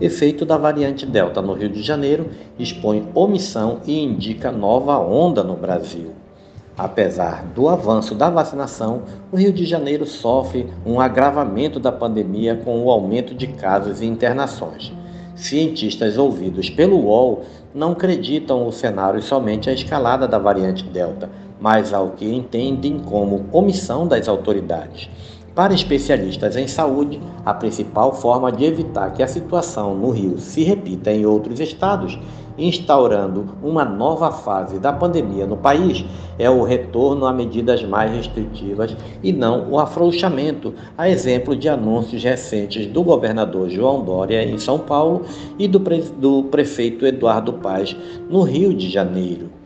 Efeito da variante Delta no Rio de Janeiro expõe omissão e indica nova onda no Brasil. Apesar do avanço da vacinação, o Rio de Janeiro sofre um agravamento da pandemia com o aumento de casos e internações. Cientistas ouvidos pelo UOL não acreditam o cenário somente à escalada da variante Delta, mas ao que entendem como omissão das autoridades. Para especialistas em saúde, a principal forma de evitar que a situação no Rio se repita em outros estados, instaurando uma nova fase da pandemia no país, é o retorno a medidas mais restritivas e não o afrouxamento, a exemplo de anúncios recentes do governador João Dória em São Paulo e do, pre do prefeito Eduardo Paz no Rio de Janeiro.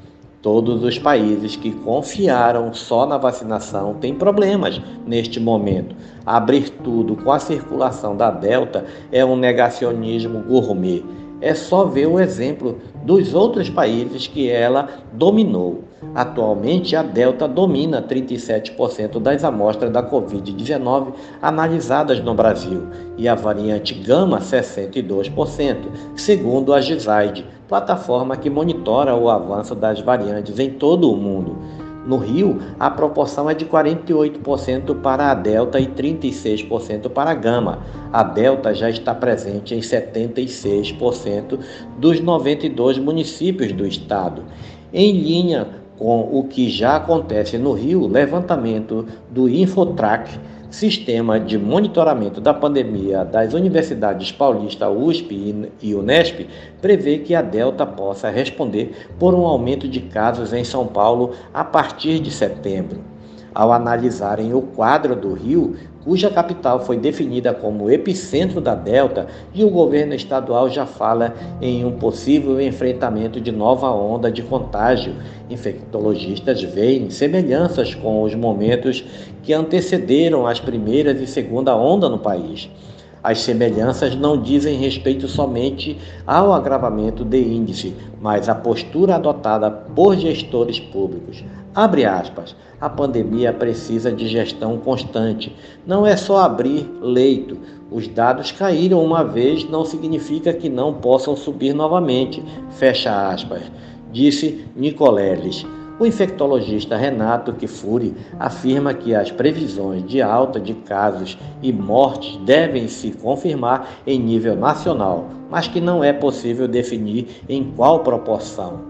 Todos os países que confiaram só na vacinação têm problemas neste momento. Abrir tudo com a circulação da Delta é um negacionismo gourmet. É só ver o exemplo dos outros países que ela dominou. Atualmente, a Delta domina 37% das amostras da Covid-19 analisadas no Brasil e a variante Gama 62%, segundo a Gisaid, plataforma que monitora o avanço das variantes em todo o mundo. No Rio, a proporção é de 48% para a Delta e 36% para a Gama. A Delta já está presente em 76% dos 92 municípios do estado. Em linha com o que já acontece no Rio, levantamento do Infotrack, sistema de monitoramento da pandemia das universidades Paulista, USP e Unesp, prevê que a Delta possa responder por um aumento de casos em São Paulo a partir de setembro. Ao analisarem o quadro do Rio, cuja capital foi definida como epicentro da Delta, e o governo estadual já fala em um possível enfrentamento de nova onda de contágio. Infectologistas veem semelhanças com os momentos que antecederam as primeiras e segunda onda no país. As semelhanças não dizem respeito somente ao agravamento de índice, mas à postura adotada por gestores públicos. Abre aspas. A pandemia precisa de gestão constante. Não é só abrir leito. Os dados caíram uma vez, não significa que não possam subir novamente. Fecha aspas. Disse Nicoleles. O infectologista Renato Kifuri afirma que as previsões de alta de casos e mortes devem se confirmar em nível nacional, mas que não é possível definir em qual proporção.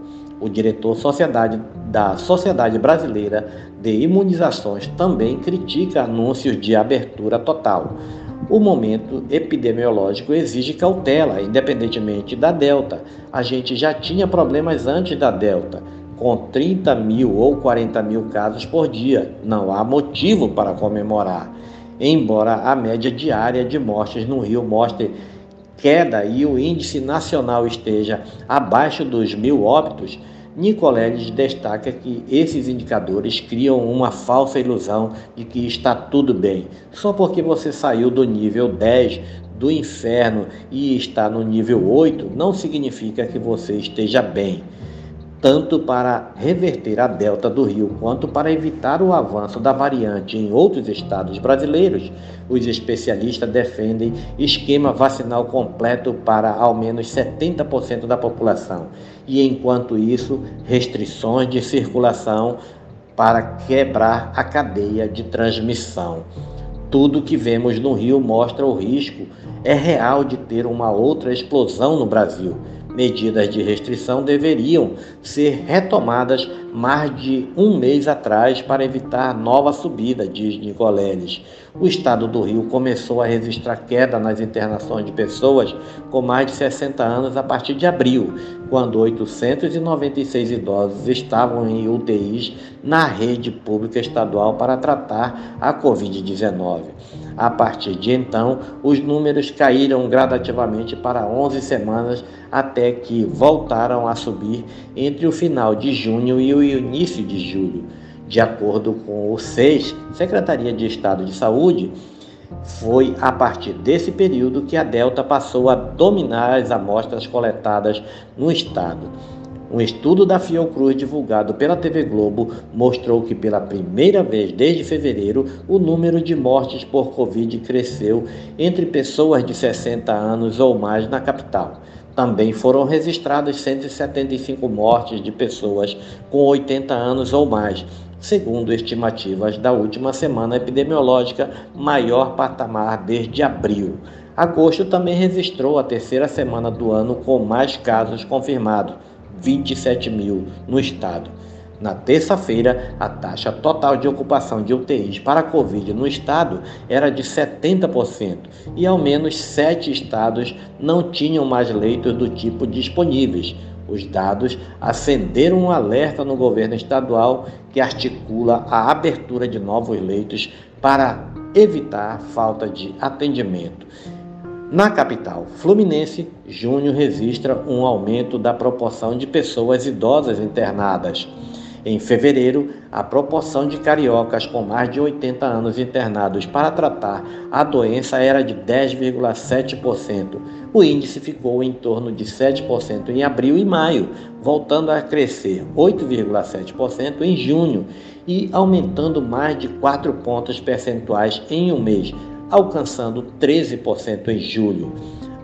O diretor sociedade, da Sociedade Brasileira de Imunizações também critica anúncios de abertura total. O momento epidemiológico exige cautela, independentemente da Delta. A gente já tinha problemas antes da Delta com 30 mil ou 40 mil casos por dia. Não há motivo para comemorar. Embora a média diária de mortes no Rio mostre queda e o índice nacional esteja abaixo dos mil óbitos, Nicoleles destaca que esses indicadores criam uma falsa ilusão de que está tudo bem. Só porque você saiu do nível 10 do inferno e está no nível 8, não significa que você esteja bem tanto para reverter a delta do Rio quanto para evitar o avanço da variante em outros estados brasileiros, os especialistas defendem esquema vacinal completo para ao menos 70% da população. E enquanto isso, restrições de circulação para quebrar a cadeia de transmissão. Tudo que vemos no Rio mostra o risco é real de ter uma outra explosão no Brasil medidas de restrição deveriam ser retomadas mais de um mês atrás para evitar nova subida, diz Nicoleles. O estado do Rio começou a registrar queda nas internações de pessoas com mais de 60 anos a partir de abril, quando 896 idosos estavam em UTIs na rede pública estadual para tratar a Covid-19. A partir de então, os números caíram gradativamente para 11 semanas até que voltaram a subir entre o final de junho e o início de julho. De acordo com o SES, Secretaria de Estado de Saúde, foi a partir desse período que a Delta passou a dominar as amostras coletadas no estado. Um estudo da Fiocruz divulgado pela TV Globo mostrou que pela primeira vez desde fevereiro o número de mortes por Covid cresceu entre pessoas de 60 anos ou mais na capital. Também foram registradas 175 mortes de pessoas com 80 anos ou mais, segundo estimativas da última semana epidemiológica, maior patamar desde abril. Agosto também registrou a terceira semana do ano com mais casos confirmados 27 mil no estado. Na terça-feira, a taxa total de ocupação de UTIs para a Covid no estado era de 70% e ao menos sete estados não tinham mais leitos do tipo disponíveis. Os dados acenderam um alerta no governo estadual que articula a abertura de novos leitos para evitar falta de atendimento. Na capital fluminense, junho registra um aumento da proporção de pessoas idosas internadas. Em fevereiro, a proporção de cariocas com mais de 80 anos internados para tratar a doença era de 10,7%. O índice ficou em torno de 7% em abril e maio, voltando a crescer 8,7% em junho e aumentando mais de 4 pontos percentuais em um mês, alcançando 13% em julho.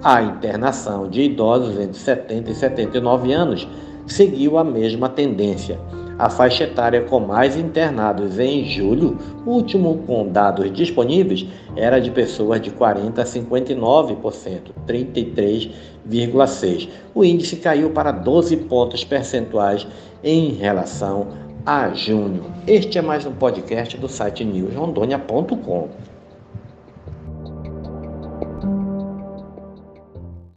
A internação de idosos entre 70 e 79 anos seguiu a mesma tendência. A faixa etária com mais internados em julho, último com dados disponíveis, era de pessoas de 40 a 59%, 33,6%. O índice caiu para 12 pontos percentuais em relação a junho. Este é mais um podcast do site newsrondônia.com.